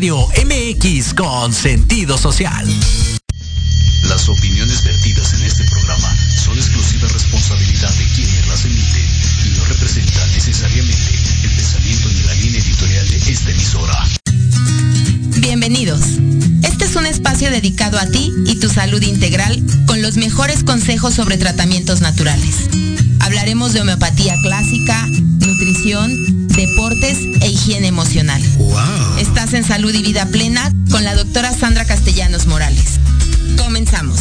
Radio MX con sentido social. Las opiniones vertidas en este programa son exclusiva responsabilidad de quienes las emiten y no representan necesariamente el pensamiento ni la línea editorial de esta emisora. Bienvenidos. Este es un espacio dedicado a ti y tu salud integral con los mejores consejos sobre tratamientos naturales. Hablaremos de homeopatía clásica, nutrición, deportes e higiene emocional. Estás en Salud y Vida Plena con la doctora Sandra Castellanos Morales. Comenzamos.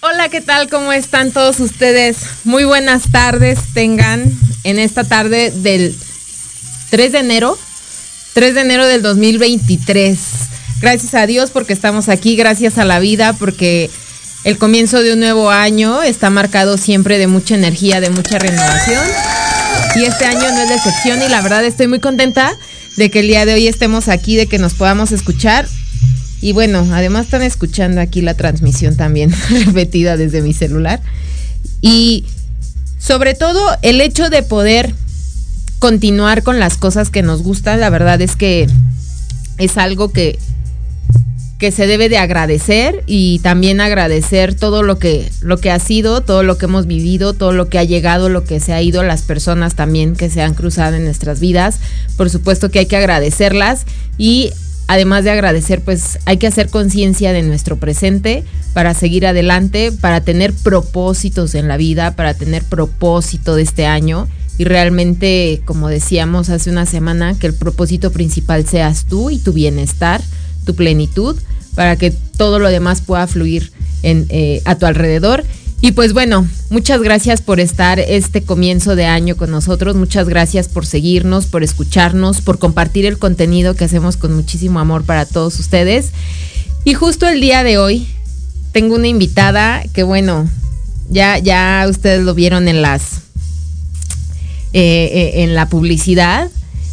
Hola, ¿qué tal? ¿Cómo están todos ustedes? Muy buenas tardes tengan en esta tarde del 3 de enero, 3 de enero del 2023. Gracias a Dios porque estamos aquí, gracias a la vida porque el comienzo de un nuevo año está marcado siempre de mucha energía, de mucha renovación. Y este año no es la excepción y la verdad estoy muy contenta de que el día de hoy estemos aquí, de que nos podamos escuchar. Y bueno, además están escuchando aquí la transmisión también repetida desde mi celular. Y sobre todo el hecho de poder continuar con las cosas que nos gustan, la verdad es que es algo que, que se debe de agradecer y también agradecer todo lo que, lo que ha sido, todo lo que hemos vivido, todo lo que ha llegado, lo que se ha ido, las personas también que se han cruzado en nuestras vidas. Por supuesto que hay que agradecerlas y además de agradecer, pues hay que hacer conciencia de nuestro presente para seguir adelante, para tener propósitos en la vida, para tener propósito de este año y realmente, como decíamos hace una semana, que el propósito principal seas tú y tu bienestar, tu plenitud, para que todo lo demás pueda fluir eh, a tu alrededor. Y pues bueno, muchas gracias por estar este comienzo de año con nosotros, muchas gracias por seguirnos, por escucharnos, por compartir el contenido que hacemos con muchísimo amor para todos ustedes. Y justo el día de hoy tengo una invitada que bueno, ya, ya ustedes lo vieron en las eh, eh, en la publicidad.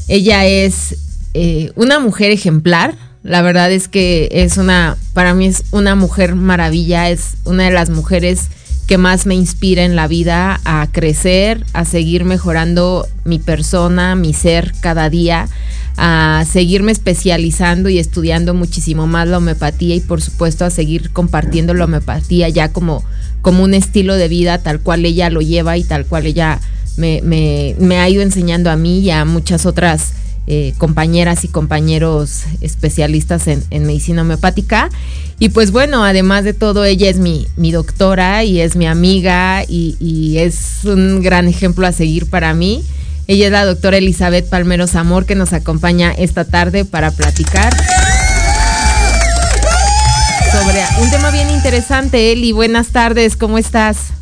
Ella es eh, una mujer ejemplar. La verdad es que es una, para mí es una mujer maravilla, es una de las mujeres que más me inspira en la vida a crecer, a seguir mejorando mi persona, mi ser cada día, a seguirme especializando y estudiando muchísimo más la homeopatía y por supuesto a seguir compartiendo la homeopatía ya como, como un estilo de vida tal cual ella lo lleva y tal cual ella me, me, ha ido enseñando a mí y a muchas otras eh, compañeras y compañeros especialistas en, medicina homeopática. Y pues bueno, además de todo, ella es mi, doctora y es mi amiga y, y, es un gran ejemplo a seguir para mí. Ella es la doctora Elizabeth Palmeros Amor que nos acompaña esta tarde para platicar sobre un tema bien interesante. Eli, buenas tardes, ¿cómo estás?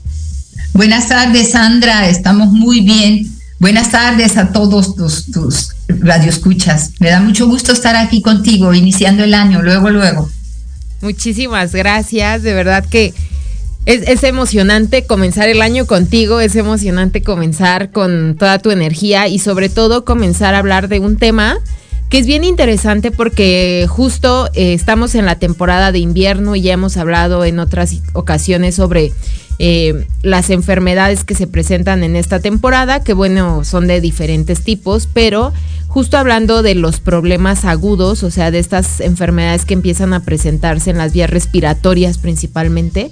Buenas tardes, Sandra. Estamos muy bien. Buenas tardes a todos tus, tus radioescuchas. Me da mucho gusto estar aquí contigo, iniciando el año, luego, luego. Muchísimas gracias. De verdad que es, es, emocionante comenzar el año contigo, es emocionante comenzar con toda tu energía y sobre todo comenzar a hablar de un tema que es bien interesante porque justo eh, estamos en la temporada de invierno y ya hemos hablado en otras ocasiones sobre eh, las enfermedades que se presentan en esta temporada, que bueno, son de diferentes tipos, pero justo hablando de los problemas agudos, o sea, de estas enfermedades que empiezan a presentarse en las vías respiratorias principalmente,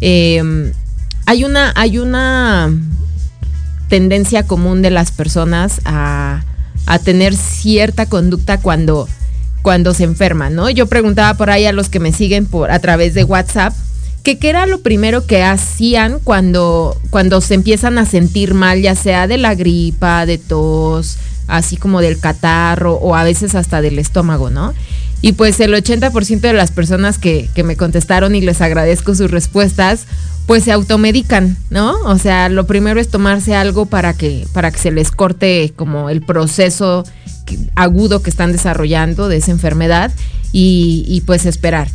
eh, hay una, hay una tendencia común de las personas a, a tener cierta conducta cuando, cuando se enferman, ¿no? Yo preguntaba por ahí a los que me siguen por a través de WhatsApp que qué era lo primero que hacían cuando, cuando se empiezan a sentir mal, ya sea de la gripa, de tos, así como del catarro o a veces hasta del estómago, ¿no? Y pues el 80% de las personas que, me contestaron y les agradezco sus respuestas, pues se automedican, ¿no? O sea, lo primero es tomarse algo para que, para que se les corte como el proceso agudo que están desarrollando de esa enfermedad y pues esperar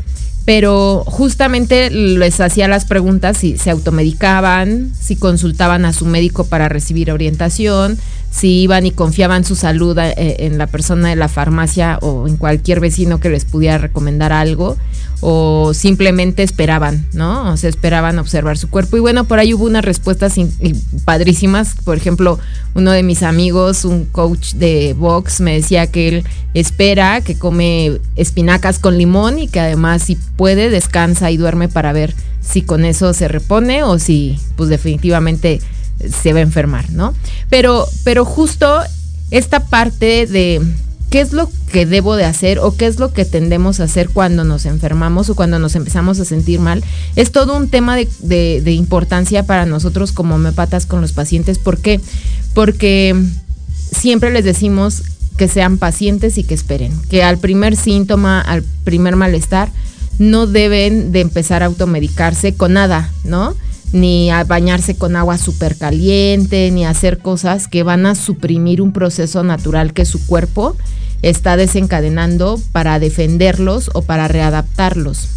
pero justamente les hacía las preguntas si se automedicaban, si consultaban a su médico para recibir orientación, si iban y confiaban su salud eh, en la persona de la farmacia o en cualquier vecino que les pudiera recomendar algo o simplemente esperaban, ¿no? O sea, esperaban observar su cuerpo. Y bueno, por ahí hubo unas respuestas padrísimas. Por ejemplo, uno de mis amigos, un coach de box, me decía que él espera, que come espinacas con limón y que además si puede descansa y duerme para ver si con eso se repone o si pues definitivamente se va a enfermar, ¿no? Pero, pero justo esta parte de qué es lo que debo de hacer o qué es lo que tendemos a hacer cuando nos enfermamos o cuando nos empezamos a sentir mal, es todo un tema de, importancia para nosotros como homeopatas con los pacientes. ¿Por qué? Porque siempre les decimos que sean pacientes y que esperen, que al primer síntoma, al primer malestar, no deben de empezar a automedicarse con nada, ¿no? Ni a bañarse con agua súper caliente, ni hacer cosas que van a suprimir un proceso natural que su cuerpo está desencadenando para defenderlos o para readaptarlos.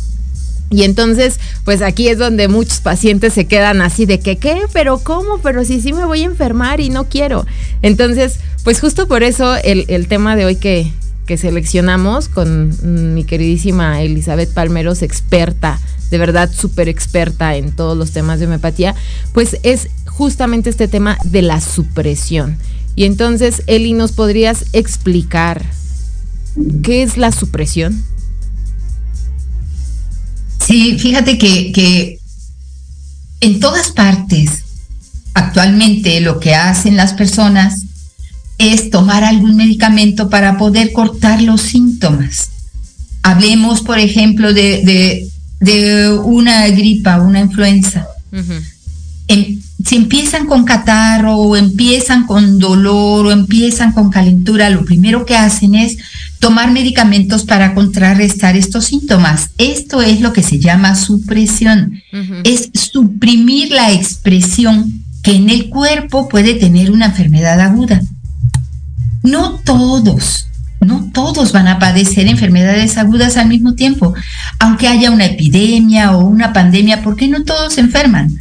Y entonces, pues aquí es donde muchos pacientes se quedan así de que, ¿qué? ¿Pero cómo? Pero si sí me voy a enfermar y no quiero. Entonces, pues justo por eso el, tema de hoy que, que seleccionamos con mi queridísima Elizabeth Palmeros, experta, de verdad súper experta en todos los temas de homeopatía, pues es justamente este tema de la supresión. Y entonces, Eli, ¿nos podrías explicar qué es la supresión? Sí, fíjate que, en todas partes, actualmente lo que hacen las personas es tomar algún medicamento para poder cortar los síntomas. Hablemos, por ejemplo, de, una gripa, una influenza si empiezan con catarro o empiezan con dolor o empiezan con calentura, lo primero que hacen es tomar medicamentos para contrarrestar estos síntomas. Esto es lo que se llama supresión. Es suprimir la expresión que en el cuerpo puede tener una enfermedad aguda. No todos, no todos van a padecer enfermedades agudas al mismo tiempo, aunque haya una epidemia o una pandemia, porque no todos se enferman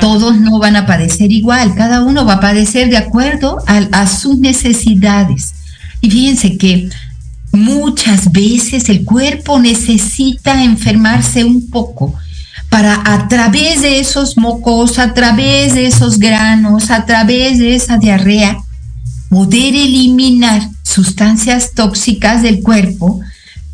todos no van a padecer igual, cada uno va a padecer de acuerdo a, sus necesidades. Y fíjense que muchas veces el cuerpo necesita enfermarse un poco para a través de esos mocos, a través de esos granos, a través de esa diarrea, poder eliminar sustancias tóxicas del cuerpo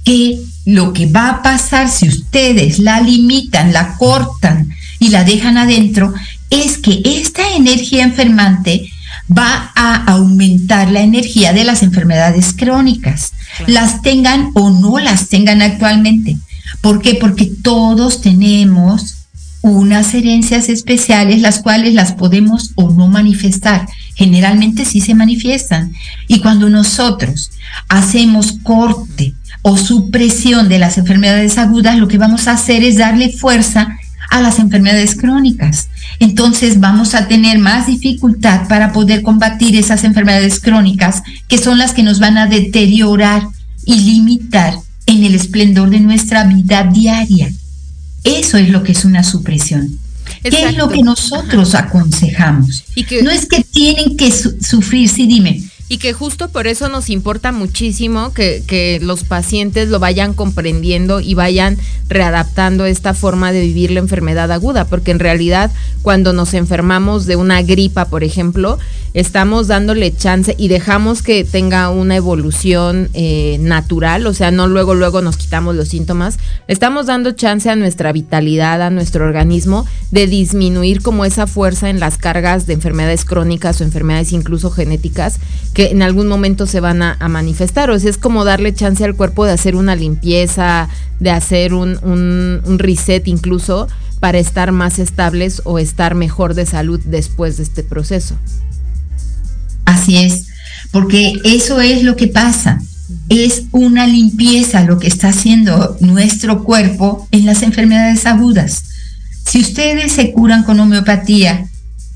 que lo que va a pasar si ustedes la limitan, la cortan, y la dejan adentro, es que esta energía enfermante va a aumentar la energía de las enfermedades crónicas, las tengan o no las tengan actualmente. ¿Por qué? Porque todos tenemos unas herencias especiales, las cuales las podemos o no manifestar. Generalmente sí se manifiestan. Y cuando nosotros hacemos corte o supresión de las enfermedades agudas, lo que vamos a hacer es darle fuerza a las enfermedades crónicas. Entonces vamos a tener más dificultad para poder combatir esas enfermedades crónicas que son las que nos van a deteriorar y limitar en el esplendor de nuestra vida diaria. Eso es lo que es una supresión. ¿Qué es lo que nosotros aconsejamos? Y que, no es que tienen que sufrir, sí, dime y que justo por eso nos importa muchísimo que, los pacientes lo vayan comprendiendo y vayan readaptando esta forma de vivir la enfermedad aguda, porque en realidad cuando nos enfermamos de una gripa, por ejemplo, estamos dándole chance y dejamos que tenga una evolución eh, natural, o sea, no luego, luego nos quitamos los síntomas, estamos dando chance a nuestra vitalidad, a nuestro organismo, de disminuir como esa fuerza en las cargas de enfermedades crónicas o enfermedades incluso genéticas que en algún momento se van a, manifestar. O sea, es como darle chance al cuerpo de hacer una limpieza, de hacer un, un, un reset incluso para estar más estables o estar mejor de salud después de este proceso. Así es, porque eso es lo que pasa. Es una limpieza lo que está haciendo nuestro cuerpo en las enfermedades agudas. Si ustedes se curan con homeopatía,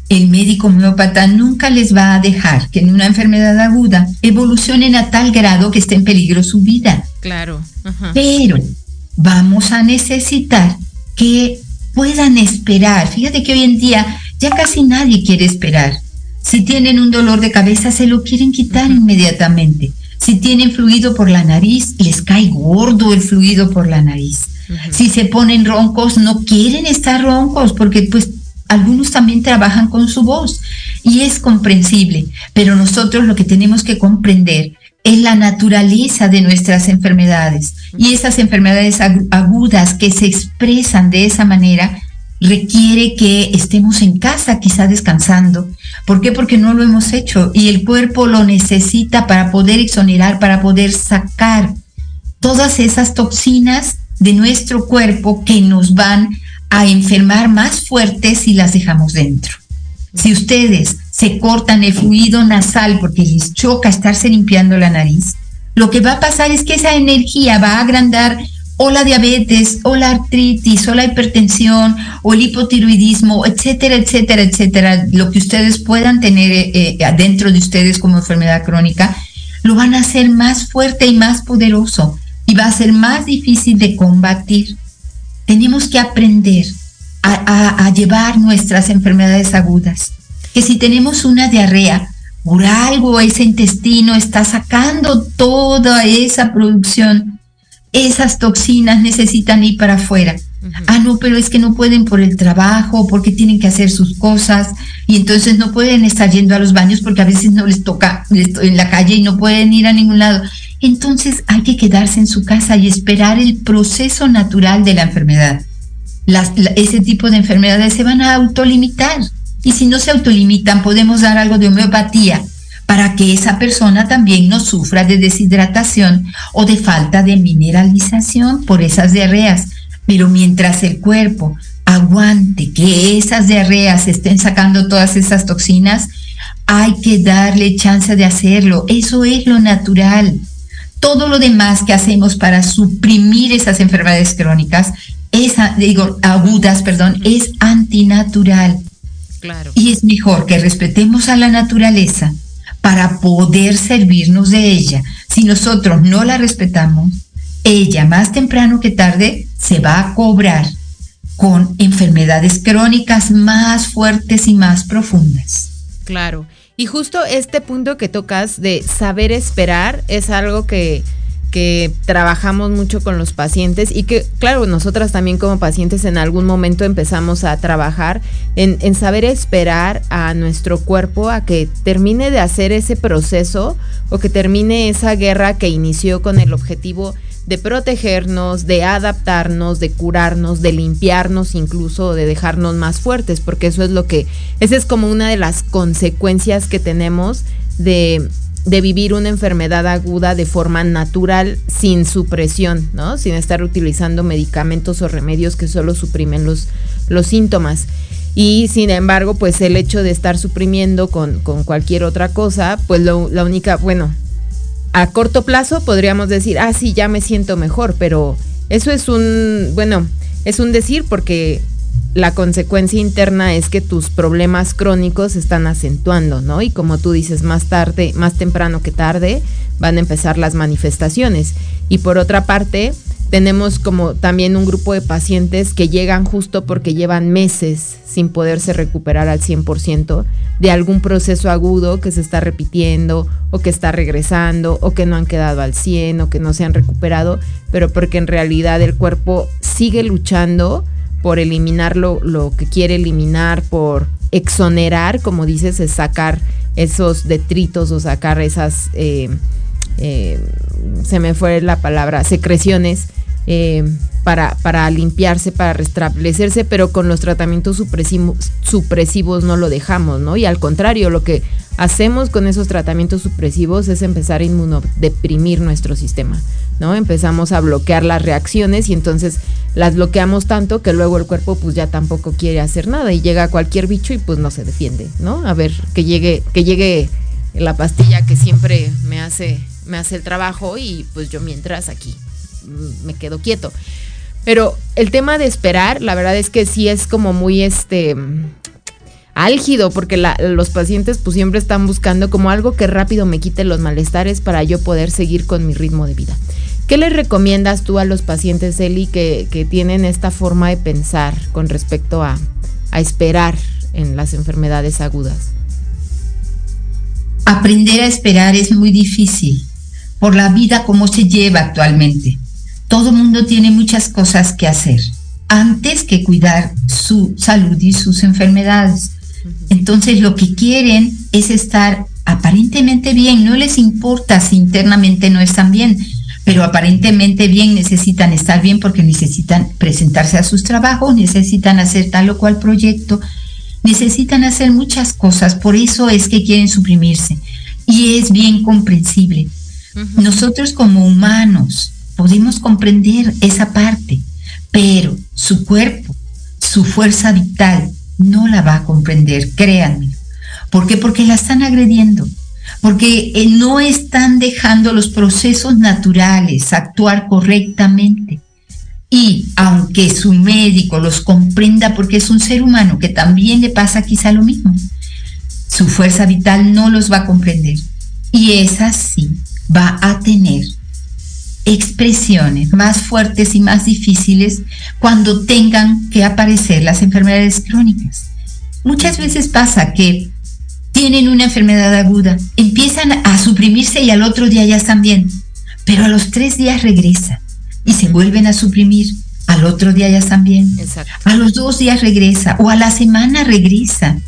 el médico homeópata nunca les va a dejar que en una enfermedad aguda evolucionen a tal grado que esté en peligro su vida. Claro. Pero vamos a necesitar que puedan esperar. Fíjate que hoy en día ya casi nadie quiere esperar Si tienen un dolor de cabeza, se lo quieren quitar inmediatamente. Si tienen fluido por la nariz, les cae gordo el fluido por la nariz. Si se ponen roncos, no quieren estar roncos porque pues algunos también trabajan con su voz y es comprensible, pero nosotros lo que tenemos que comprender es la naturaleza de nuestras enfermedades y esas enfermedades agudas que se expresan de esa manera requiere que estemos en casa quizá descansando. ¿Por qué? Porque no lo hemos hecho y el cuerpo lo necesita para poder exonerar, para poder sacar todas esas toxinas de nuestro cuerpo que nos van a enfermar más fuertes si las dejamos dentro. Si ustedes se cortan el fluido nasal porque les choca estarse limpiando la nariz, lo que va a pasar es que esa energía va a agrandar o la diabetes, o la artritis, o la hipertensión, o el hipotiroidismo, etcétera, etcétera, etcétera, lo que ustedes puedan tener eh, eh, dentro de ustedes como enfermedad crónica, lo van a hacer más fuerte y más poderoso y va a ser más difícil de combatir. Tenemos que aprender a, llevar nuestras enfermedades agudas. Que si tenemos una diarrea, por algo ese intestino está sacando toda esa producción, esas toxinas necesitan ir para afuera. Ah, no, pero es que no pueden por el trabajo, porque tienen que hacer sus cosas y entonces no pueden estar yendo a los baños porque a veces no les toca en la calle y no pueden ir a ningún lado. Entonces hay que quedarse en su casa y esperar el proceso natural de la enfermedad ese tipo de enfermedades se van a autolimitar. Y si no se autolimitan, podemos dar algo de homeopatía para que esa persona también no sufra de deshidratación o de falta de mineralización por esas diarreas. Pero mientras el cuerpo aguante que esas diarreas estén sacando todas esas toxinas, hay que darle chance de hacerlo. Eso es lo natural. Todo lo demás que hacemos para suprimir esas enfermedades crónicas esa, digo, agudas, perdón, es antinatural. Claro. Y es mejor que respetemos a la naturaleza para poder servirnos de ella. Si nosotros no la respetamos, ella más temprano que tarde se va a cobrar con enfermedades crónicas más fuertes y más profundas. Claro. Y justo este punto que tocas de saber esperar es algo que que trabajamos mucho con los pacientes y que, claro, nosotras también como pacientes en algún momento empezamos a trabajar en, en, saber esperar a nuestro cuerpo a que termine de hacer ese proceso o que termine esa guerra que inició con el objetivo de protegernos, de adaptarnos, de curarnos, de limpiarnos incluso, de dejarnos más fuertes, porque eso es lo que, esa es como una de las consecuencias que tenemos de de vivir una enfermedad aguda de forma natural, sin supresión, ¿no? Sin estar utilizando medicamentos o remedios que solo suprimen los, los síntomas. Y sin embargo, pues el hecho de estar suprimiendo con, cualquier otra cosa, pues lo, la única, bueno, a corto plazo podríamos decir, ah, sí, ya me siento mejor, pero eso es un, bueno, es un decir porque la consecuencia interna es que tus problemas crónicos están acentuando, ¿no? Y como tú dices, más tarde, más temprano que tarde, van a empezar las manifestaciones. Y por otra parte, tenemos como también un grupo de pacientes que llegan justo porque llevan meses sin poderse recuperar al 100% de algún proceso agudo que se está repitiendo o que está regresando o que no han quedado al 100 o que no se han recuperado, pero porque en realidad el cuerpo sigue luchando por eliminar lo, que quiere eliminar, por exonerar, como dices, es sacar esos detritos o sacar esas, eh, eh, se me fue la palabra, secreciones eh, para, para, limpiarse, para restablecerse, pero con los tratamientos supresivos, supresivos no lo dejamos, ¿no? Y al contrario, lo que hacemos con esos tratamientos supresivos es empezar a inmunodeprimir nuestro sistema, ¿no? Empezamos a bloquear las reacciones y entonces las bloqueamos tanto que luego el cuerpo pues ya tampoco quiere hacer nada y llega cualquier bicho y pues no se defiende, ¿no? A ver, que llegue, que llegue la pastilla que siempre me hace, me hace el trabajo y pues yo mientras aquí me quedo quieto. Pero el tema de esperar, la verdad es que sí es como muy este álgido, porque los pacientes pues siempre están buscando como algo que rápido me quite los malestares para yo poder seguir con mi ritmo de vida. ¿Qué les recomiendas tú a los pacientes, Eli, que, tienen esta forma de pensar con respecto a esperar en las enfermedades agudas? aprender a esperar es muy difícil por la vida como se lleva actualmente. Todo mundo tiene muchas cosas que hacer antes que cuidar su salud y sus enfermedades. Entonces lo que quieren es estar aparentemente bien, no les importa si internamente no están bien, pero aparentemente bien necesitan estar bien porque necesitan presentarse a sus trabajos, necesitan hacer tal o cual proyecto, necesitan hacer muchas cosas, por eso es que quieren suprimirse. Y es bien comprensible. Nosotros como humanos podemos comprender esa parte, pero su cuerpo, su fuerza vital, no la va a comprender, créanme. ¿Por qué? Porque la están agrediendo, porque eh, no están dejando los procesos naturales actuar correctamente. Y aunque su médico los comprenda porque es un ser humano que también le pasa quizá lo mismo, su fuerza vital no los va a comprender. Y es así, va a tener expresiones más fuertes y más difíciles cuando tengan que aparecer las enfermedades crónicas. Muchas veces pasa que tienen una enfermedad aguda, empiezan a suprimirse y al otro día ya están bien, pero a los tres días regresa y se vuelven a suprimir, al otro día ya están bien, a los dos días regresa o a la semana regresa,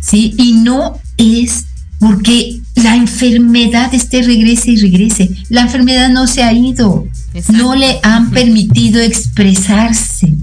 ¿sí? Y no es porque la enfermedad esté regrese y regrese. La enfermedad no se ha ido, no le han permitido expresarse.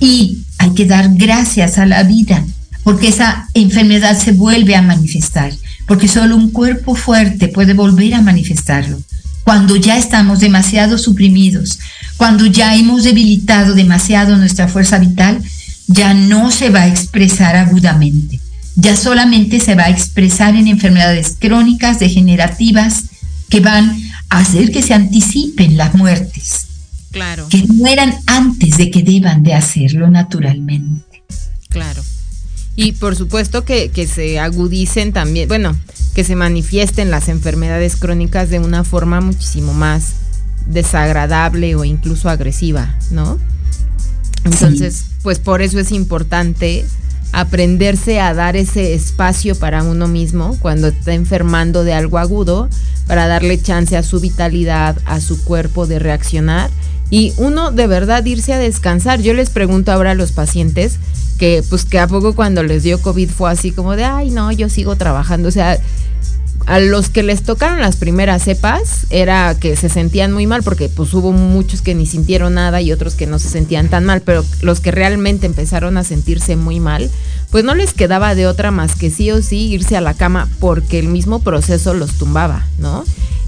Y hay que dar gracias a la vida, porque esa enfermedad se vuelve a manifestar, porque solo un cuerpo fuerte puede volver a manifestarlo. Cuando ya estamos demasiado suprimidos, cuando ya hemos debilitado demasiado nuestra fuerza vital, ya no se va a expresar agudamente ya solamente se va a expresar en enfermedades crónicas, degenerativas, que van a hacer que se anticipen las muertes. Claro. Que mueran antes de que deban de hacerlo naturalmente. Claro. Y por supuesto que, que se agudicen también, bueno, que se manifiesten las enfermedades crónicas de una forma muchísimo más desagradable o incluso agresiva, ¿no? Entonces, pues por eso es importante aprenderse a dar ese espacio para uno mismo cuando está enfermando de algo agudo, para darle chance a su vitalidad, a su cuerpo de reaccionar y uno de verdad irse a descansar. Yo les pregunto ahora a los pacientes que pues que a poco cuando les dio COVID fue así como de, ay no, yo sigo trabajando, o sea, a los que les tocaron las primeras cepas era que se sentían muy mal porque pues hubo muchos que ni sintieron nada y otros que no se sentían tan mal, pero los que realmente empezaron a sentirse muy mal, pues no les quedaba de otra más que sí o sí irse a la cama porque el mismo proceso los tumbaba, ¿no?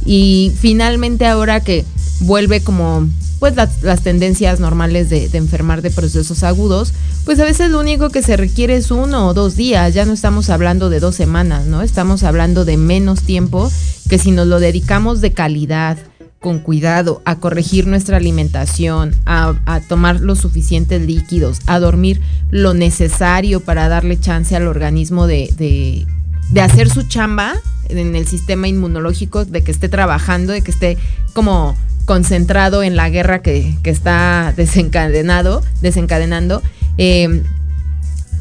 Y finalmente ahora que vuelve como pues las, tendencias normales de, enfermar de procesos agudos, pues a veces lo único que se requiere es uno o dos días, ya no estamos hablando de dos semanas, ¿no? Estamos hablando de menos tiempo que si nos lo dedicamos de calidad, con cuidado, a corregir nuestra alimentación, a, tomar los suficientes líquidos, a dormir lo necesario para darle chance al organismo de, de, de hacer su chamba en el sistema inmunológico, de que esté trabajando, de que esté como concentrado en la guerra que, está desencadenado, desencadenando, em,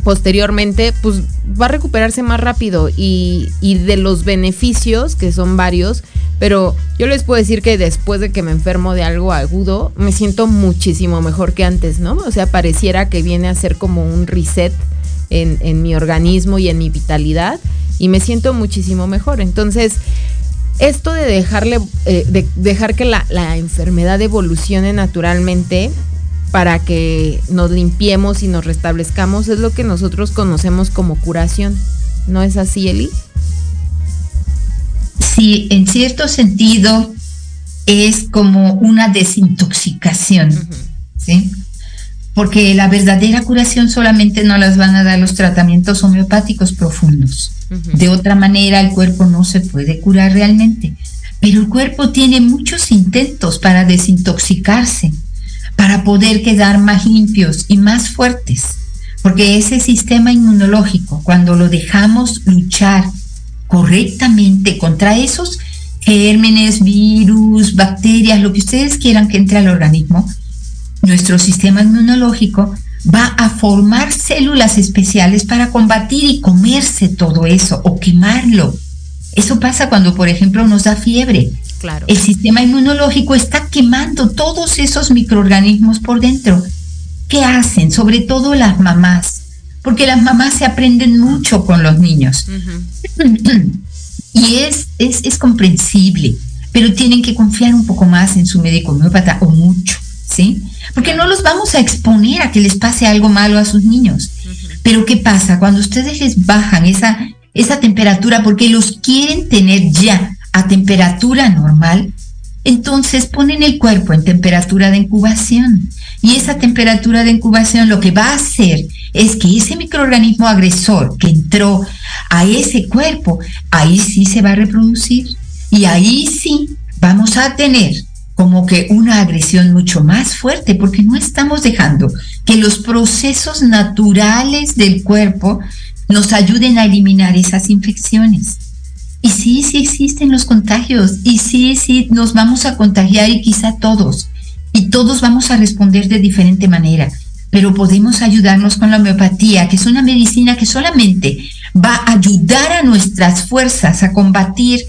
posteriormente, pues va a recuperarse más rápido y, y, de los beneficios, que son varios, pero yo les puedo decir que después de que me enfermo de algo agudo, me siento muchísimo mejor que antes, ¿no? O sea, pareciera que viene a ser como un reset en, en mi organismo y en mi vitalidad y me siento muchísimo mejor. Entonces, esto de dejarle, eh, de dejar que la, enfermedad evolucione naturalmente para que nos limpiemos y nos restablezcamos es lo que nosotros conocemos como curación. ¿No es así, Eli? Sí, en cierto sentido es como una desintoxicación, ¿sí? Porque la verdadera curación solamente no las van a dar los tratamientos homeopáticos profundos. De otra manera, el cuerpo no se puede curar realmente. Pero el cuerpo tiene muchos intentos para desintoxicarse, para poder quedar más limpios y más fuertes. Porque ese sistema inmunológico, cuando lo dejamos luchar correctamente contra esos gérmenes, virus, bacterias, lo que ustedes quieran que entre al organismo, nuestro sistema inmunológico va a formar células especiales para combatir y comerse todo eso o quemarlo. Eso pasa cuando, por ejemplo, nos da fiebre. Claro. El sistema inmunológico está quemando todos esos microorganismos por dentro. ¿Qué hacen? Sobre todo las mamás, porque las mamás se aprenden mucho con los niños. y es, es, es comprensible, pero tienen que confiar un poco más en su médico homeópata o mucho, ¿sí? Porque no los vamos a exponer a que les pase algo malo a sus niños. Pero ¿qué pasa? Cuando ustedes les bajan esa, esa temperatura porque los quieren tener ya a temperatura normal, entonces ponen el cuerpo en temperatura de incubación. Y esa temperatura de incubación lo que va a hacer es que ese microorganismo agresor que entró a ese cuerpo, ahí sí se va a reproducir. Y ahí sí vamos a tener como que una agresión mucho más fuerte, porque no estamos dejando que los procesos naturales del cuerpo nos ayuden a eliminar esas infecciones. Y sí, sí existen los contagios, y sí, sí nos vamos a contagiar y quizá todos, y todos vamos a responder de diferente manera, pero podemos ayudarnos con la homeopatía, que es una medicina que solamente va a ayudar a nuestras fuerzas a combatir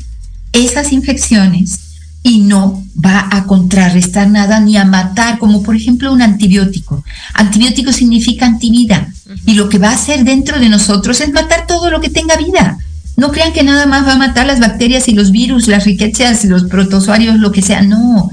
esas infecciones y no va a contrarrestar nada ni a matar, como por ejemplo un antibiótico. Antibiótico significa antivida y lo que va a hacer dentro de nosotros es matar todo lo que tenga vida. No crean que nada más va a matar las bacterias y los virus, las riquezas, los protozoarios, lo que sea. No,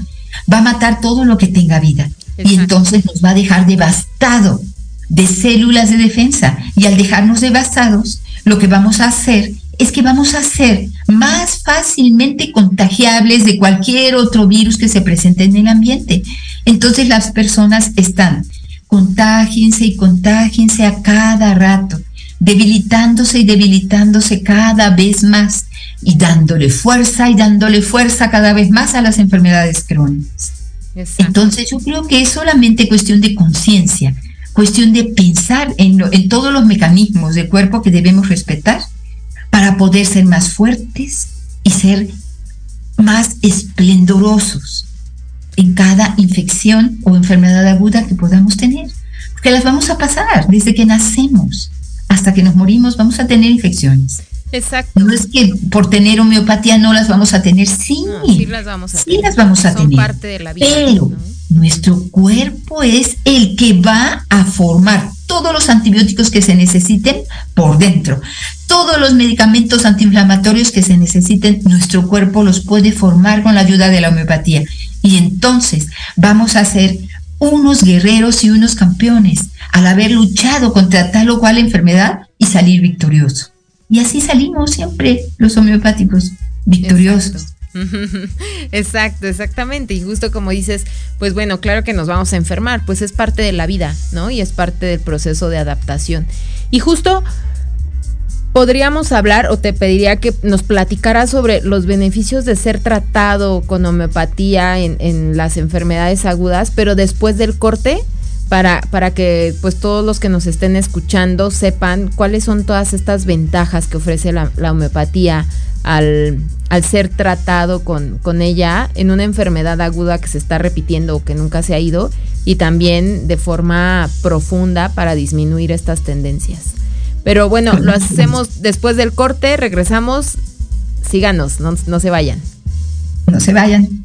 va a matar todo lo que tenga vida. Y entonces nos va a dejar devastado de células de defensa. Y al dejarnos devastados, lo que vamos a hacer es que vamos a ser más fácilmente contagiables de cualquier otro virus que se presente en el ambiente. Entonces las personas están, contágiense y contágiense a cada rato, debilitándose y debilitándose cada vez más y dándole fuerza y dándole fuerza cada vez más a las enfermedades crónicas. Entonces yo creo que es solamente cuestión de conciencia, cuestión de pensar en, en todos los mecanismos del cuerpo que debemos respetar para poder ser más fuertes y ser más esplendorosos en cada infección o enfermedad aguda que podamos tener. Porque las vamos a pasar desde que nacemos hasta que nos morimos, vamos a tener infecciones. Exacto. No es que por tener homeopatía no las vamos a tener, sí. sí las vamos a sí tener. las vamos a Son tener. parte de la vida. Pero nuestro cuerpo es el que va a formar todos los antibióticos que se necesiten por dentro. Todos los medicamentos antiinflamatorios que se necesiten, nuestro cuerpo los puede formar con la ayuda de la homeopatía. Y entonces vamos a ser unos guerreros y unos campeones al haber luchado contra tal o cual enfermedad y salir victorioso. Y así salimos siempre los homeopáticos, victoriosos. Exacto, exactamente. Y justo como dices, pues bueno, claro que nos vamos a enfermar, pues es parte de la vida, ¿no? Y es parte del proceso de adaptación. Y justo podríamos hablar o te pediría que nos platicaras sobre los beneficios de ser tratado con homeopatía en, en las enfermedades agudas, pero después del corte, para, para que pues todos los que nos estén escuchando sepan cuáles son todas estas ventajas que ofrece la, la homeopatía al, al, ser tratado con, con ella en una enfermedad aguda que se está repitiendo o que nunca se ha ido y también de forma profunda para disminuir estas tendencias. Pero bueno, lo hacemos después del corte, regresamos, síganos, no, no se vayan. No se vayan.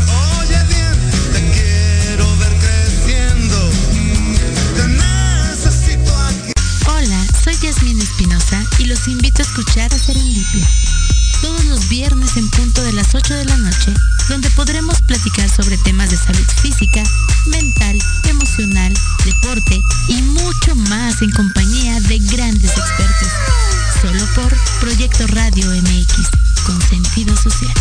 Yasmin Espinosa y los invito a escuchar a Serendipia. Todos los viernes en punto de las 8 de la noche, donde podremos platicar sobre temas de salud física, mental, emocional, deporte y mucho más en compañía de grandes expertos. Solo por Proyecto Radio MX, con sentido social.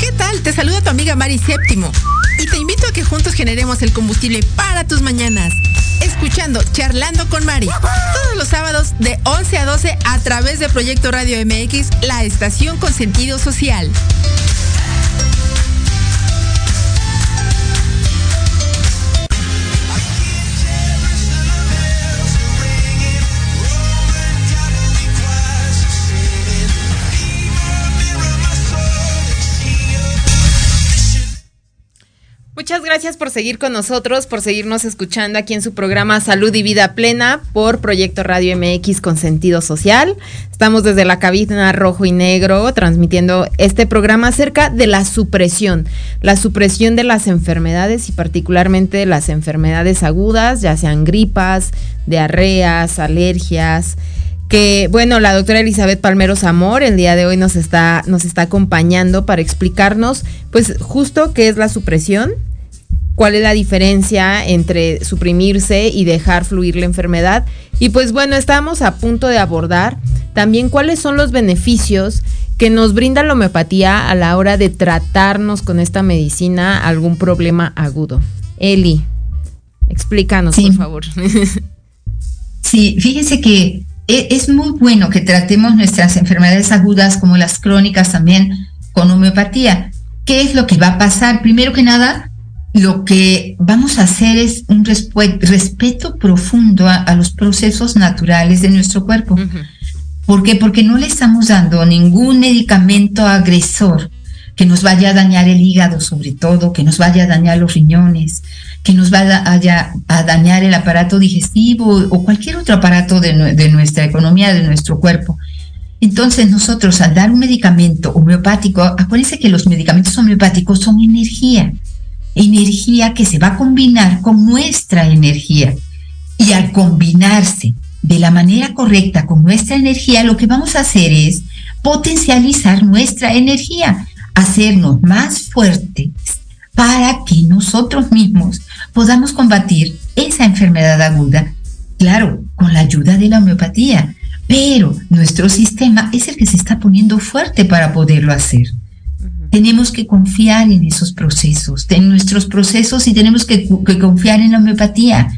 ¿Qué tal? Te saluda tu amiga Mari Séptimo y te invito a que juntos generemos el combustible para tus mañanas. Escuchando Charlando con Mari, todos los sábados de 11 a 12 a través de Proyecto Radio MX, la estación con sentido social. Gracias por seguir con nosotros, por seguirnos escuchando aquí en su programa Salud y Vida Plena por Proyecto Radio MX con sentido social. Estamos desde la cabina rojo y negro transmitiendo este programa acerca de la supresión, la supresión de las enfermedades y particularmente las enfermedades agudas, ya sean gripas, diarreas, alergias que bueno, la doctora Elizabeth Palmero Zamor el día de hoy nos está, nos está acompañando para explicarnos pues justo qué es la supresión, cuál es la diferencia entre suprimirse y dejar fluir la enfermedad. Y pues bueno, estamos a punto de abordar también cuáles son los beneficios que nos brinda la homeopatía a la hora de tratarnos con esta medicina algún problema agudo. Eli, explícanos, por favor. sí, fíjense que e, es muy bueno que tratemos nuestras enfermedades agudas como las crónicas también con homeopatía. ¿Qué es lo que va a pasar? Primero que nada, lo que vamos a hacer es un respeto profundo a, los procesos naturales de nuestro cuerpo. ¿Por qué? Porque no le estamos dando ningún medicamento agresor que nos vaya a dañar el hígado sobre todo, que nos vaya a dañar los riñones, que nos vaya a, dañar el aparato digestivo o cualquier otro aparato de, de nuestra economía, de nuestro cuerpo. Entonces nosotros al dar un medicamento homeopático, acuérdense que los medicamentos homeopáticos son energía, energía que se va a combinar con nuestra energía. Y al combinarse de la manera correcta con nuestra energía, lo que vamos a hacer es potencializar nuestra energía hacernos más fuertes para que nosotros mismos podamos combatir esa enfermedad aguda, claro, con la ayuda de la homeopatía, pero nuestro sistema es el que se está poniendo fuerte para poderlo hacer. Tenemos que confiar en esos procesos, en nuestros procesos y tenemos que, confiar en la homeopatía.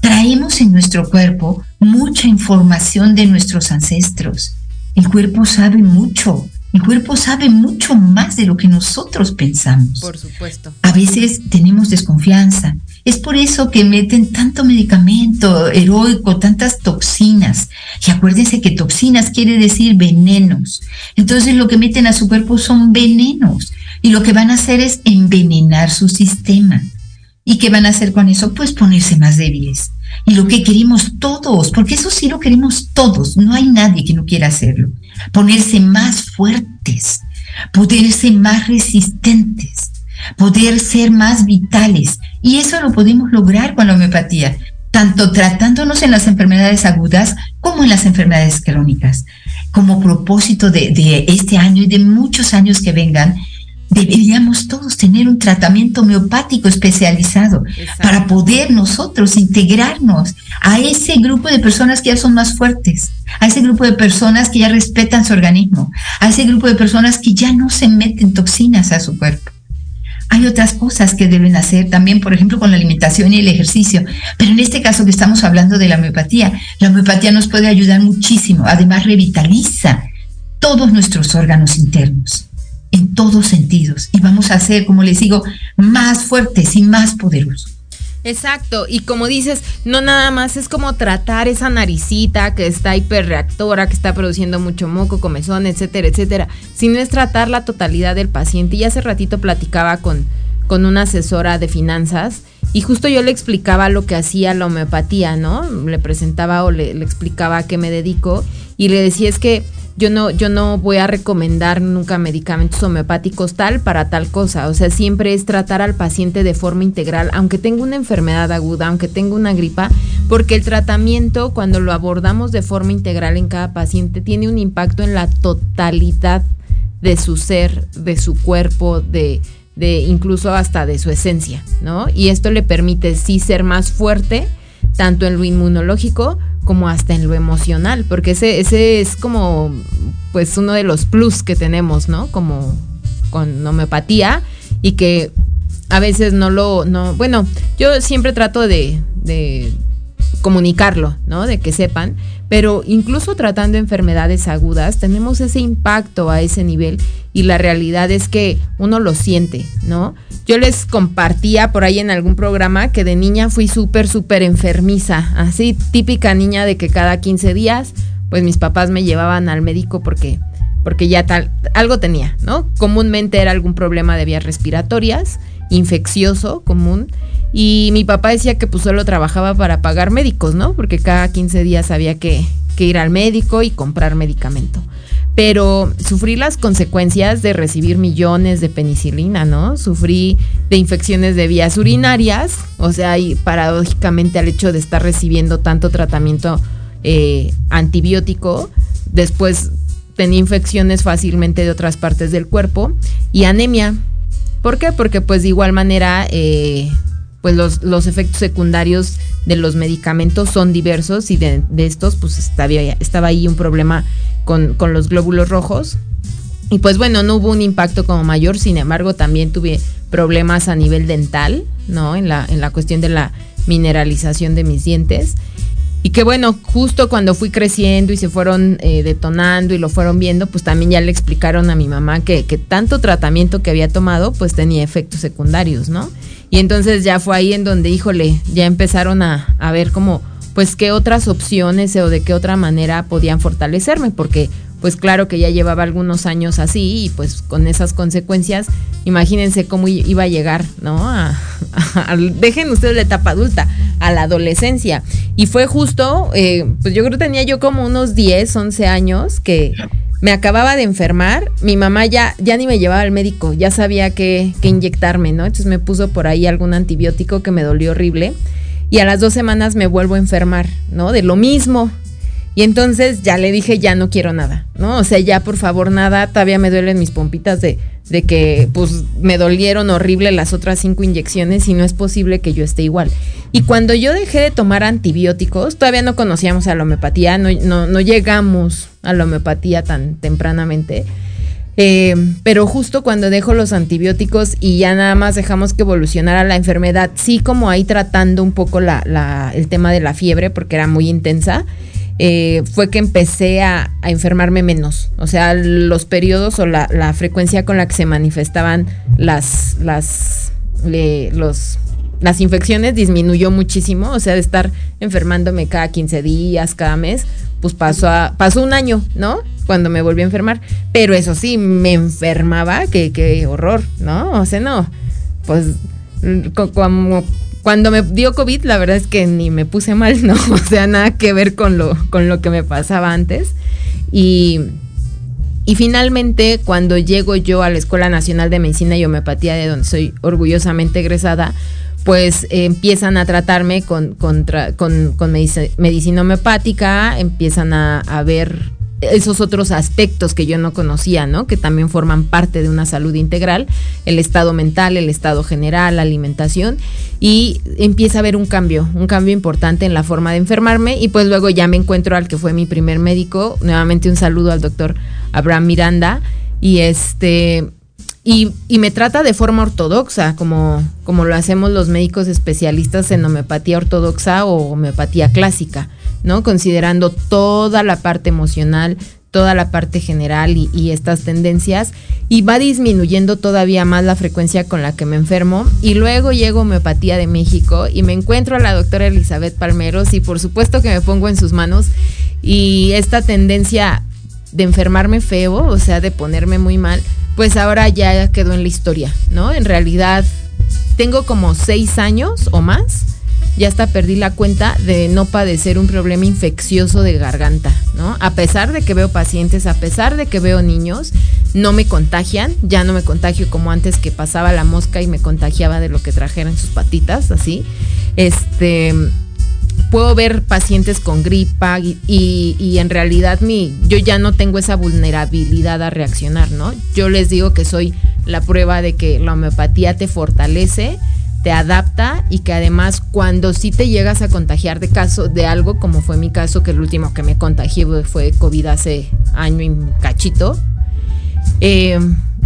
Traemos en nuestro cuerpo mucha información de nuestros ancestros. El cuerpo sabe mucho, el cuerpo sabe mucho más de lo que nosotros pensamos. Por supuesto. A veces tenemos desconfianza. Es por eso que meten tanto medicamento heroico, tantas toxinas. Y acuérdense que toxinas quiere decir venenos. Entonces lo que meten a su cuerpo son venenos. Y lo que van a hacer es envenenar su sistema. ¿Y qué van a hacer con eso? Pues ponerse más débiles. Y lo que queremos todos, porque eso sí lo queremos todos, no hay nadie que no quiera hacerlo. Ponerse más fuertes, poderse más resistentes, poder ser más vitales. Y eso lo podemos lograr con la homeopatía, tanto tratándonos en las enfermedades agudas como en las enfermedades crónicas. Como propósito de, de este año y de muchos años que vengan, deberíamos todos tener un tratamiento homeopático especializado para poder nosotros integrarnos a ese grupo de personas que ya son más fuertes, a ese grupo de personas que ya respetan su organismo, a ese grupo de personas que ya no se meten toxinas a su cuerpo. Hay otras cosas que deben hacer también, por ejemplo, con la alimentación y el ejercicio. Pero en este caso que estamos hablando de la homeopatía, la homeopatía nos puede ayudar muchísimo. Además, revitaliza todos nuestros órganos internos en todos sentidos y vamos a ser, como les digo, más fuertes y más poderosos. Exacto, y como dices, no nada más es como tratar esa naricita que está hiperreactora, que está produciendo mucho moco, comezón, etcétera, etcétera, sino es tratar la totalidad del paciente. Y hace ratito platicaba con, con una asesora de finanzas y justo yo le explicaba lo que hacía la homeopatía, ¿no? Le presentaba o le, le explicaba a qué me dedico y le decía es que yo no, yo no voy a recomendar nunca medicamentos homeopáticos tal para tal cosa. O sea, siempre es tratar al paciente de forma integral, aunque tenga una enfermedad aguda, aunque tenga una gripa, porque el tratamiento, cuando lo abordamos de forma integral en cada paciente, tiene un impacto en la totalidad de su ser, de su cuerpo, de, de incluso hasta de su esencia, ¿no? Y esto le permite sí ser más fuerte, tanto en lo inmunológico como hasta en lo emocional, porque ese, ese es como pues uno de los plus que tenemos, ¿no? Como con homeopatía y que a veces no lo, no, bueno, yo siempre trato de, de comunicarlo, ¿no? De que sepan, pero incluso tratando enfermedades agudas, tenemos ese impacto a ese nivel y la realidad es que uno lo siente, ¿no? Yo les compartía por ahí en algún programa que de niña fui súper, súper enfermiza, así típica niña de que cada 15 días, pues mis papás me llevaban al médico porque porque ya tal algo tenía, ¿no? Comúnmente era algún problema de vías respiratorias, infeccioso común y mi papá decía que pues solo trabajaba para pagar médicos, ¿no? Porque cada 15 días había que, que ir al médico y comprar medicamento. Pero sufrí las consecuencias de recibir millones de penicilina, ¿no? Sufrí de infecciones de vías urinarias, o sea, y paradójicamente al hecho de estar recibiendo tanto tratamiento eh, antibiótico, después tenía infecciones fácilmente de otras partes del cuerpo y anemia. ¿Por qué? Porque pues de igual manera eh, pues los, los, efectos secundarios de los medicamentos son diversos y de, estos pues estaba, estaba, ahí un problema con, con, los glóbulos rojos. Y pues bueno, no hubo un impacto como mayor, sin embargo también tuve problemas a nivel dental, ¿no? En la, en la cuestión de la mineralización de mis dientes. Y que bueno, justo cuando fui creciendo y se fueron eh, detonando y lo fueron viendo, pues también ya le explicaron a mi mamá que, que tanto tratamiento que había tomado pues tenía efectos secundarios, ¿no? Y entonces ya fue ahí en donde, híjole, ya empezaron a, a ver cómo, pues qué otras opciones o de qué otra manera podían fortalecerme, porque pues claro que ya llevaba algunos años así y pues con esas consecuencias, imagínense cómo iba a llegar, ¿no? A, a, dejen ustedes la etapa adulta, a la adolescencia. Y fue justo, eh, pues yo creo que tenía yo como unos 10, 11 años que me acababa de enfermar, mi mamá ya, ya ni me llevaba al médico, ya sabía que, que inyectarme, ¿no? Entonces me puso por ahí algún antibiótico que me dolió horrible y a las dos semanas me vuelvo a enfermar, ¿no? De lo mismo. Y entonces ya le dije, ya no quiero nada, ¿no? O sea, ya por favor nada, todavía me duelen mis pompitas de, de que pues me dolieron horrible las otras cinco inyecciones y no es posible que yo esté igual. Y cuando yo dejé de tomar antibióticos, todavía no conocíamos a la homeopatía, no, no, no llegamos a la homeopatía tan tempranamente. Eh, pero justo cuando dejo los antibióticos y ya nada más dejamos que evolucionara la enfermedad, sí como ahí tratando un poco la, la, el tema de la fiebre porque era muy intensa, eh, fue que empecé a, a, enfermarme menos. O sea, los periodos o la, la, frecuencia con la que se manifestaban las, las, los, las infecciones disminuyó muchísimo. O sea, de estar enfermándome cada 15 días, cada mes, pues pasó, a, pasó un año, ¿no? Cuando me volví a enfermar. Pero eso sí, me enfermaba, que, que horror, ¿no? O sea, no. Pues como cuando me dio COVID, la verdad es que ni me puse mal, ¿no? O sea, nada que ver con lo, con lo que me pasaba antes. Y, y finalmente, cuando llego yo a la Escuela Nacional de Medicina y Homeopatía, de donde soy orgullosamente egresada, pues eh, empiezan a tratarme con, contra, con, con medicina homeopática, empiezan a ver esos otros aspectos que yo no conocía, ¿no? Que también forman parte de una salud integral, el estado mental, el estado general, la alimentación, y empieza a haber un cambio, un cambio importante en la forma de enfermarme, y pues luego ya me encuentro al que fue mi primer médico, nuevamente un saludo al doctor Abraham Miranda, y este, y, y, me trata de forma ortodoxa, como, como lo hacemos los médicos especialistas en homeopatía ortodoxa o homeopatía clásica. ¿No? Considerando toda la parte emocional, toda la parte general y, estas tendencias y va disminuyendo todavía más la frecuencia con la que me enfermo y luego llego a Homeopatía de México y me encuentro a la doctora Elizabeth Palmeros y por supuesto que me pongo en sus manos y esta tendencia de enfermarme feo, o sea, de ponerme muy mal, pues ahora ya quedó en la historia, ¿no? En realidad tengo como seis años o más, ya hasta perdí la cuenta de no padecer un problema infeccioso de garganta, ¿no? A pesar de que veo pacientes, a pesar de que veo niños, no me contagian, ya no me contagio como antes que pasaba la mosca y me contagiaba de lo que trajeran sus patitas, así. Este, puedo ver pacientes con gripa y, y, en realidad mi, yo ya no tengo esa vulnerabilidad a reaccionar, ¿no? Yo les digo que soy la prueba de que la homeopatía te fortalece, te adapta y que además cuando sí te llegas a contagiar de caso de algo, como fue mi caso, que el último que me contagié fue COVID hace año y cachito, eh,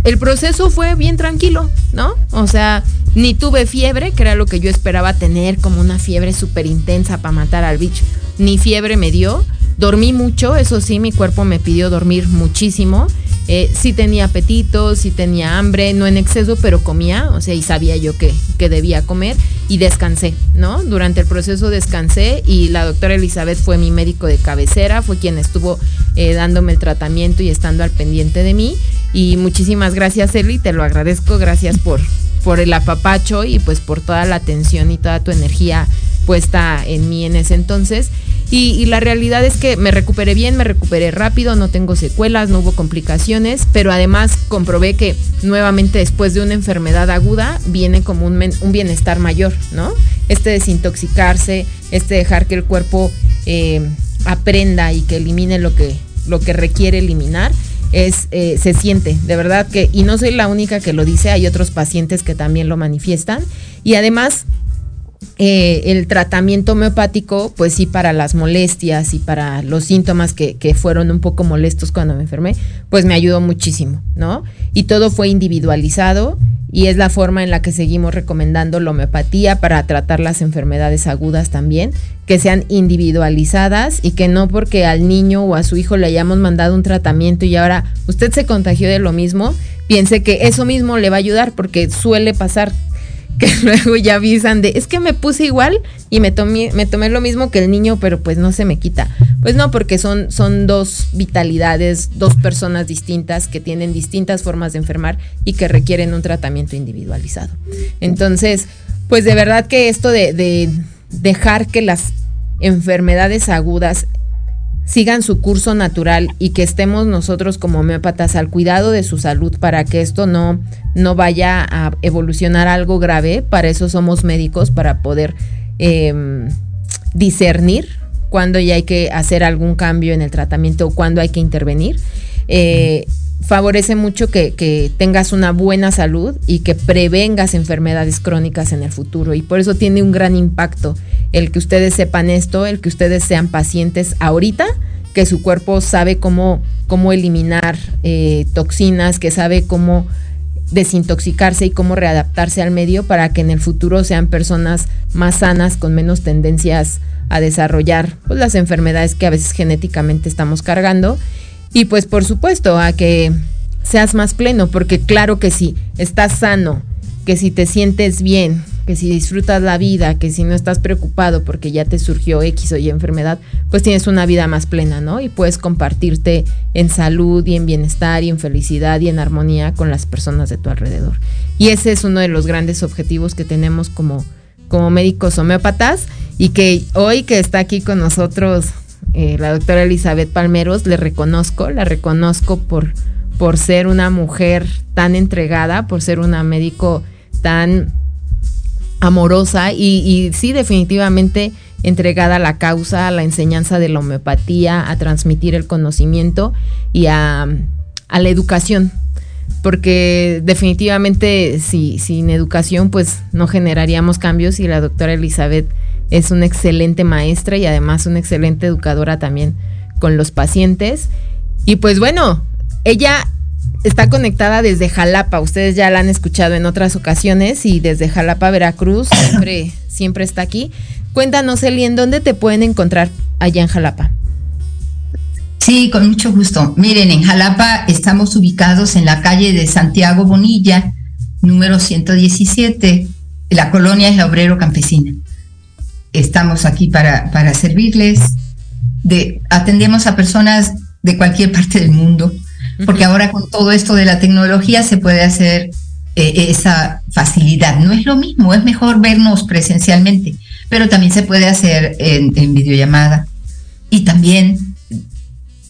el proceso fue bien tranquilo, ¿no? O sea, ni tuve fiebre, que era lo que yo esperaba tener, como una fiebre súper intensa para matar al bicho. Ni fiebre me dio. Dormí mucho, eso sí, mi cuerpo me pidió dormir muchísimo. Eh, sí tenía apetito, sí tenía hambre, no en exceso, pero comía, o sea, y sabía yo que, que debía comer y descansé, ¿no? Durante el proceso descansé y la doctora Elizabeth fue mi médico de cabecera, fue quien estuvo eh, dándome el tratamiento y estando al pendiente de mí. Y muchísimas gracias, Eli, te lo agradezco, gracias por, por el apapacho y pues por toda la atención y toda tu energía puesta en mí en ese entonces. Y, la realidad es que me recuperé bien, me recuperé rápido, no tengo secuelas, no hubo complicaciones, pero además comprobé que nuevamente después de una enfermedad aguda viene como un, bienestar mayor, ¿no? Este desintoxicarse, este dejar que el cuerpo eh, aprenda y que elimine lo que, lo que requiere eliminar es eh, se siente, de verdad que, y no soy la única que lo dice, hay otros pacientes que también lo manifiestan. Y además, eh, el tratamiento homeopático, pues sí, para las molestias y para los síntomas que, que, fueron un poco molestos cuando me enfermé, pues me ayudó muchísimo, ¿no? Y todo fue individualizado y es la forma en la que seguimos recomendando la homeopatía para tratar las enfermedades agudas también, que sean individualizadas y que no porque al niño o a su hijo le hayamos mandado un tratamiento y ahora usted se contagió de lo mismo, piense que eso mismo le va a ayudar porque suele pasar que luego ya avisan de, es que me puse igual y me tomé, me tomé lo mismo que el niño, pero pues no se me quita. Pues no, porque son, son dos vitalidades, dos personas distintas que tienen distintas formas de enfermar y que requieren un tratamiento individualizado. Entonces, pues de verdad que esto de, de dejar que las enfermedades agudas sigan su curso natural y que estemos nosotros como homeópatas al cuidado de su salud para que esto no, no vaya a evolucionar algo grave. Para eso somos médicos, para poder em, discernir cuando ya hay que hacer algún cambio en el tratamiento o cuando hay que intervenir. Eh, favorece mucho que, tengas una buena salud y que prevengas enfermedades crónicas en el futuro. Y por eso tiene un gran impacto el que ustedes sepan esto, el que ustedes sean pacientes ahorita, que su cuerpo sabe cómo, cómo eliminar eh, toxinas, que sabe cómo desintoxicarse y cómo readaptarse al medio para que en el futuro sean personas más sanas, con menos tendencias a desarrollar pues, las enfermedades que a veces genéticamente estamos cargando y pues por supuesto a que seas más pleno, porque claro que si estás sano, que si te sientes bien, que si disfrutas la vida, que si no estás preocupado porque ya te surgió X o Y enfermedad, pues tienes una vida más plena, ¿no? Y puedes compartirte en salud y en bienestar y en felicidad y en armonía con las personas de tu alrededor. Y ese es uno de los grandes objetivos que tenemos como, como médicos homeópatas y que hoy que está aquí con nosotros eh, la doctora Elizabeth Palmeros, le reconozco, la reconozco por, por ser una mujer tan entregada, por ser una médico tan amorosa y, sí definitivamente entregada a la causa, a la enseñanza de la homeopatía, a transmitir el conocimiento y a, a la educación. Porque definitivamente si, sin educación pues no generaríamos cambios y la doctora Elizabeth es una excelente maestra y además una excelente educadora también con los pacientes. Y pues bueno, ella está conectada desde Jalapa. Ustedes ya la han escuchado en otras ocasiones y desde Jalapa, Veracruz, siempre, siempre está aquí. Cuéntanos, Eli, ¿en dónde te pueden encontrar allá en Jalapa? Sí, con mucho gusto. Miren, en Jalapa estamos ubicados en la calle de Santiago Bonilla, número 117. La colonia es la Obrero Campesina. Estamos aquí para, para servirles. De, atendemos a personas de cualquier parte del mundo, porque ahora con todo esto de la tecnología se puede hacer eh, esa facilidad. No es lo mismo, es mejor vernos presencialmente, pero también se puede hacer en, en videollamada. Y también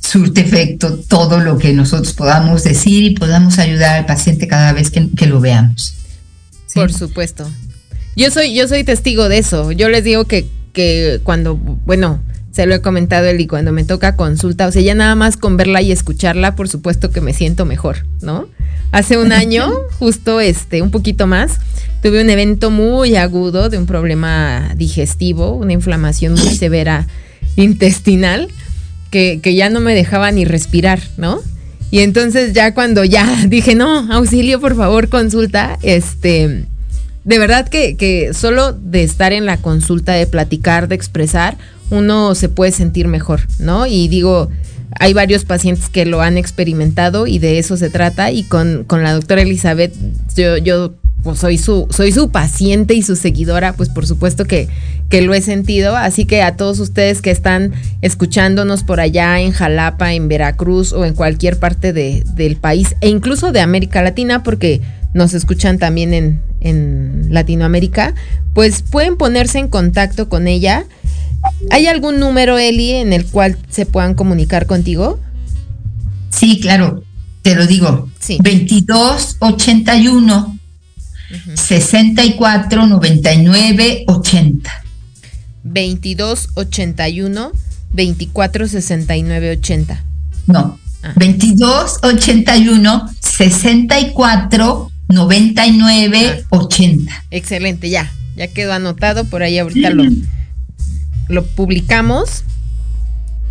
surte efecto todo lo que nosotros podamos decir y podamos ayudar al paciente cada vez que, que lo veamos. ¿Sí? Por supuesto. Yo soy, yo soy testigo de eso. Yo les digo que, que cuando, bueno, se lo he comentado él y cuando me toca consulta, o sea, ya nada más con verla y escucharla, por supuesto que me siento mejor, ¿no? Hace un año, justo este, un poquito más, tuve un evento muy agudo de un problema digestivo, una inflamación muy severa intestinal que, que, ya no me dejaba ni respirar, ¿no? Y entonces ya cuando ya dije, no, auxilio, por favor, consulta, este, de verdad que, solo de estar en la consulta, de platicar, de expresar, uno se puede sentir mejor, ¿no? Y digo, hay varios pacientes que lo han experimentado y de eso se trata. Y con, la doctora Elizabeth, yo, pues soy su, paciente y su seguidora, pues por supuesto que, lo he sentido. Así que a todos ustedes que están escuchándonos por allá en Jalapa, en Veracruz o en cualquier parte de, del país, e incluso de América Latina, porque nos escuchan también en, en Latinoamérica, pues pueden ponerse en contacto con ella. ¿Hay algún número, Eli, en el cual se puedan comunicar contigo? Sí, claro, te lo digo. Sí. 2281 uh -huh. 64 99 80. 2281 24 69 80. No. Ah. 2281 64 99 ah. 80. Excelente, ya. Ya quedó anotado por ahí ahorita lo lo publicamos.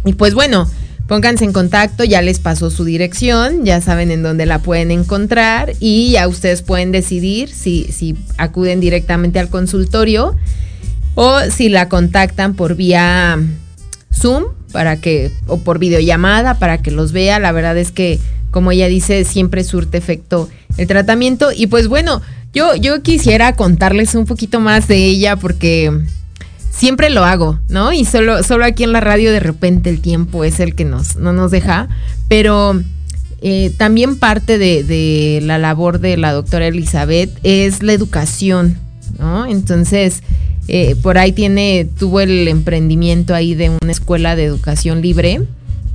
Y pues bueno, pónganse en contacto, ya les pasó su dirección, ya saben en dónde la pueden encontrar y ya ustedes pueden decidir si, si acuden directamente al consultorio o si la contactan por vía Zoom para que o por videollamada para que los vea. La verdad es que como ella dice, siempre surte efecto el tratamiento y pues bueno, yo yo quisiera contarles un poquito más de ella porque siempre lo hago, ¿no? Y solo, solo aquí en la radio de repente el tiempo es el que nos, no nos deja, pero eh, también parte de, de, la labor de la doctora Elizabeth es la educación, ¿no? Entonces, eh, por ahí tiene, tuvo el emprendimiento ahí de una escuela de educación libre.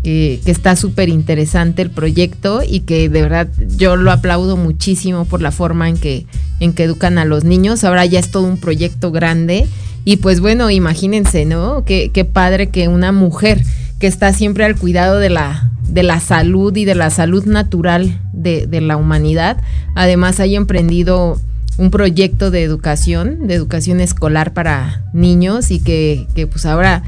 Eh, que está súper interesante el proyecto y que de verdad yo lo aplaudo muchísimo por la forma en que, en que educan a los niños. Ahora ya es todo un proyecto grande y pues bueno, imagínense, ¿no? Qué, qué padre que una mujer que está siempre al cuidado de la, de la salud y de la salud natural de, de la humanidad, además haya emprendido un proyecto de educación, de educación escolar para niños y que, que pues ahora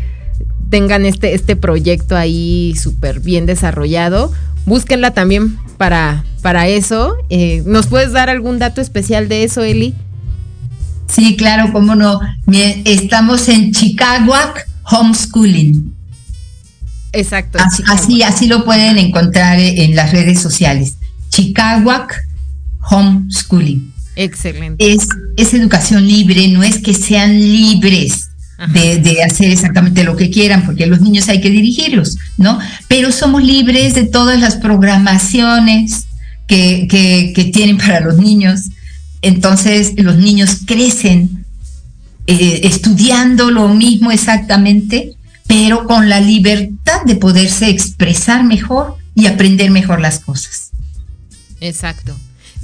tengan este, este proyecto ahí súper bien desarrollado. Búsquenla también para, para eso. Eh, ¿Nos puedes dar algún dato especial de eso, Eli? Sí, claro, cómo no. Estamos en Chicago Homeschooling. Exacto. Así, así, así, lo pueden encontrar en las redes sociales. Chicago Homeschooling. Excelente. Es, es educación libre, no es que sean libres de, de, hacer exactamente lo que quieran, porque los niños hay que dirigirlos, ¿no? Pero somos libres de todas las programaciones que, que, que tienen para los niños entonces los niños crecen eh, estudiando lo mismo exactamente, pero con la libertad de poderse expresar mejor y aprender mejor las cosas. Exacto.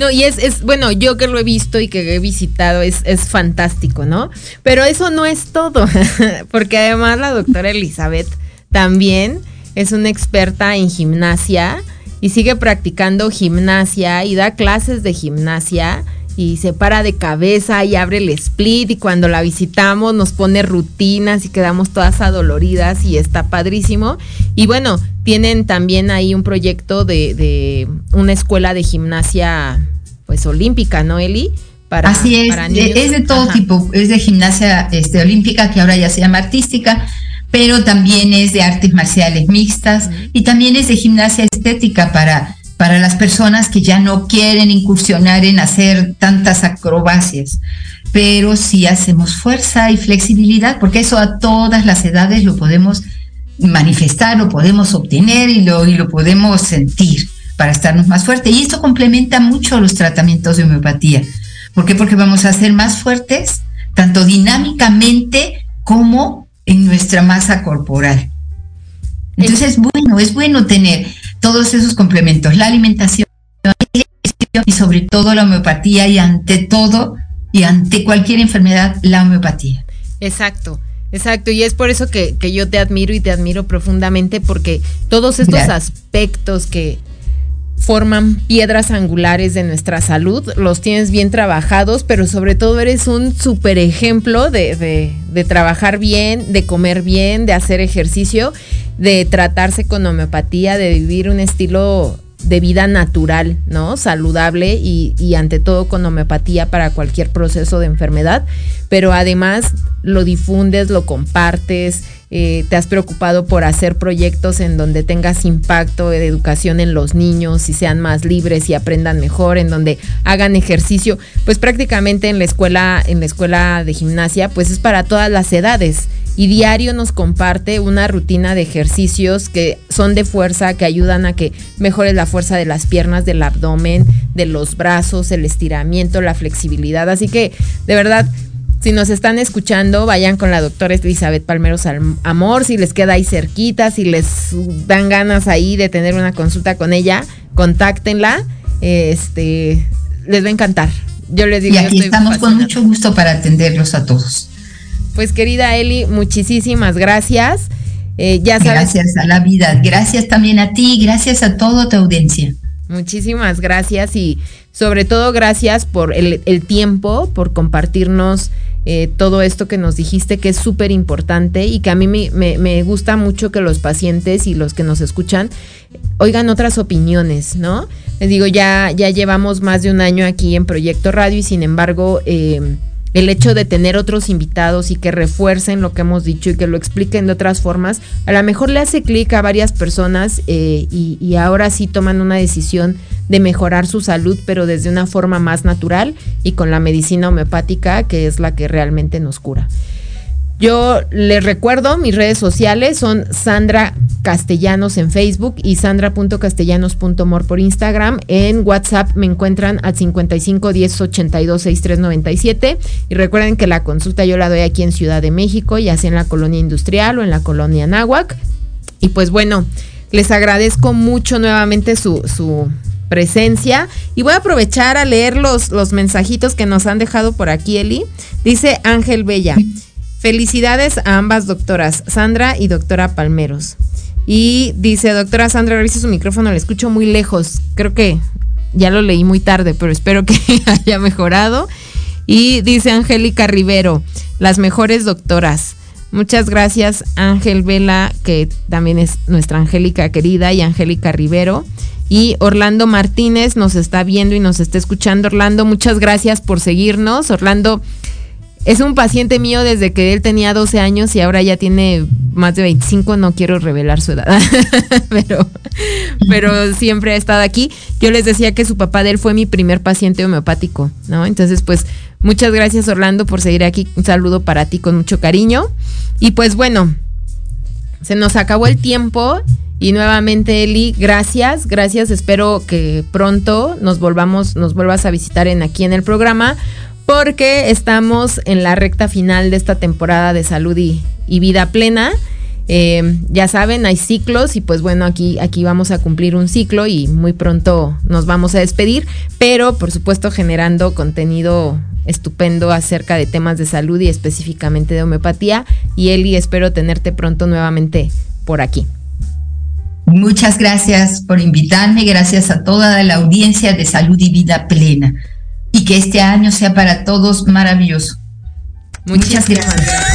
No, y es, es, bueno, yo que lo he visto y que he visitado, es, es fantástico, ¿no? Pero eso no es todo, porque además la doctora Elizabeth también es una experta en gimnasia y sigue practicando gimnasia y da clases de gimnasia y se para de cabeza y abre el split y cuando la visitamos nos pone rutinas y quedamos todas adoloridas y está padrísimo. Y bueno, tienen también ahí un proyecto de, de una escuela de gimnasia pues olímpica, ¿no, Eli? Para, Así es, para es de todo Ajá. tipo, es de gimnasia este, olímpica que ahora ya se llama artística, pero también es de artes marciales mixtas y también es de gimnasia estética para, para las personas que ya no quieren incursionar en hacer tantas acrobacias. Pero sí hacemos fuerza y flexibilidad, porque eso a todas las edades lo podemos manifestar, lo podemos obtener y lo, y lo podemos sentir para estarnos más fuertes. Y esto complementa mucho los tratamientos de homeopatía. ¿Por qué? Porque vamos a ser más fuertes, tanto dinámicamente como en nuestra masa corporal. Entonces es bueno, es bueno tener todos esos complementos, la alimentación y sobre todo la homeopatía y ante todo y ante cualquier enfermedad la homeopatía. Exacto. Exacto, y es por eso que, yo te admiro y te admiro profundamente porque todos estos aspectos que, forman piedras angulares de nuestra salud, los tienes bien trabajados, pero sobre todo eres un super ejemplo de, de, trabajar bien, de comer bien, de hacer ejercicio, de tratarse con homeopatía, de vivir un estilo de vida natural, ¿no? Saludable y, y, ante todo con homeopatía para cualquier proceso de enfermedad, pero además lo difundes, lo compartes, eh, te has preocupado por hacer proyectos en donde tengas impacto de educación en los niños y sean más libres y aprendan mejor, en donde hagan ejercicio, pues prácticamente en la escuela, en la escuela de gimnasia, pues es para todas las edades. Y diario nos comparte una rutina de ejercicios que son de fuerza, que ayudan a que mejores la fuerza de las piernas, del abdomen, de los brazos, el estiramiento, la flexibilidad. Así que, de verdad, si nos están escuchando, vayan con la doctora Elizabeth Palmeros Amor, si les queda ahí cerquita, si les dan ganas ahí de tener una consulta con ella, contáctenla. Este, les va a encantar. Yo les digo. Y aquí estamos con mucho gusto para atenderlos a todos. Pues querida Eli, muchísimas gracias. Eh, ya Gracias a la vida, gracias también a ti, gracias a toda tu audiencia. Muchísimas gracias y sobre todo gracias por el, el tiempo, por compartirnos eh, todo esto que nos dijiste que es súper importante y que a mí me, gusta mucho que los pacientes y los que nos escuchan oigan otras opiniones, ¿no? Les digo, ya, ya llevamos más de un año aquí en Proyecto Radio y sin embargo... Eh, el hecho de tener otros invitados y que refuercen lo que hemos dicho y que lo expliquen de otras formas, a lo mejor le hace clic a varias personas eh, y, y, ahora sí toman una decisión de mejorar su salud, pero desde una forma más natural y con la medicina homeopática, que es la que realmente nos cura. Yo les recuerdo, mis redes sociales son Sandra Castellanos en Facebook y sandra.castellanos.mor por Instagram. En WhatsApp me encuentran al 55 10 82 63 97. Y recuerden que la consulta yo la doy aquí en Ciudad de México, ya sea en la colonia industrial o en la colonia Náhuac. Y pues bueno, les agradezco mucho nuevamente su, su presencia. Y voy a aprovechar a leer los, los mensajitos que nos han dejado por aquí, Eli. Dice Ángel Bella. Felicidades a ambas doctoras, Sandra y doctora Palmeros. Y dice, doctora Sandra, revisa su micrófono, le escucho muy lejos. Creo que ya lo leí muy tarde, pero espero que haya mejorado. Y dice Angélica Rivero, las mejores doctoras. Muchas gracias Ángel Vela, que también es nuestra Angélica querida, y Angélica Rivero. Y Orlando Martínez nos está viendo y nos está escuchando. Orlando, muchas gracias por seguirnos. Orlando, es un paciente mío desde que él tenía 12 años y ahora ya tiene más de 25, no quiero revelar su edad, pero, pero siempre ha estado aquí. Yo les decía que su papá de él fue mi primer paciente homeopático, ¿no? Entonces, pues, muchas gracias Orlando por seguir aquí. Un saludo para ti con mucho cariño. Y pues bueno, se nos acabó el tiempo. Y nuevamente, Eli, gracias, gracias. Espero que pronto nos volvamos, nos vuelvas a visitar en aquí en el programa porque estamos en la recta final de esta temporada de salud y, vida plena. Eh, ya saben, hay ciclos y pues bueno, aquí, aquí vamos a cumplir un ciclo y muy pronto nos vamos a despedir, pero por supuesto generando contenido estupendo acerca de temas de salud y específicamente de homeopatía. Y Eli, espero tenerte pronto nuevamente por aquí. Muchas gracias por invitarme, gracias a toda la audiencia de Salud y Vida Plena y que este año sea para todos maravilloso. Muchas gracias.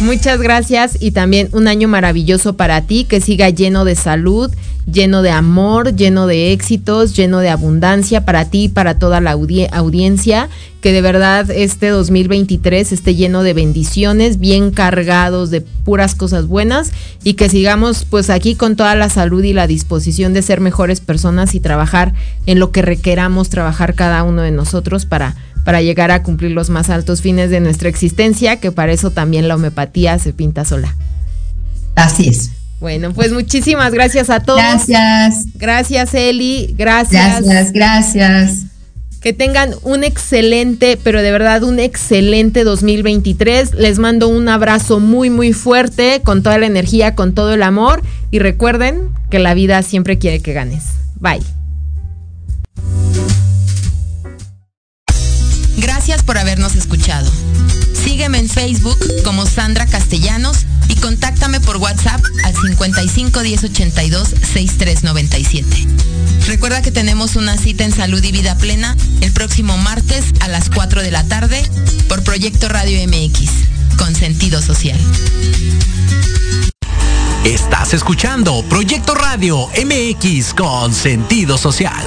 Muchas gracias y también un año maravilloso para ti, que siga lleno de salud, lleno de amor, lleno de éxitos, lleno de abundancia para ti y para toda la audiencia. Que de verdad este 2023 esté lleno de bendiciones, bien cargados de puras cosas buenas y que sigamos pues aquí con toda la salud y la disposición de ser mejores personas y trabajar en lo que requeramos trabajar cada uno de nosotros para para llegar a cumplir los más altos fines de nuestra existencia, que para eso también la homeopatía se pinta sola. Así es. Bueno, pues muchísimas gracias a todos. Gracias. Gracias, Eli. Gracias. Gracias, gracias. Que tengan un excelente, pero de verdad un excelente 2023. Les mando un abrazo muy, muy fuerte, con toda la energía, con todo el amor. Y recuerden que la vida siempre quiere que ganes. Bye. Gracias por habernos escuchado. Sígueme en Facebook como Sandra Castellanos y contáctame por WhatsApp al 55 10 82 6397. Recuerda que tenemos una cita en Salud y Vida Plena el próximo martes a las 4 de la tarde por Proyecto Radio MX, con sentido social. Estás escuchando Proyecto Radio MX con sentido social.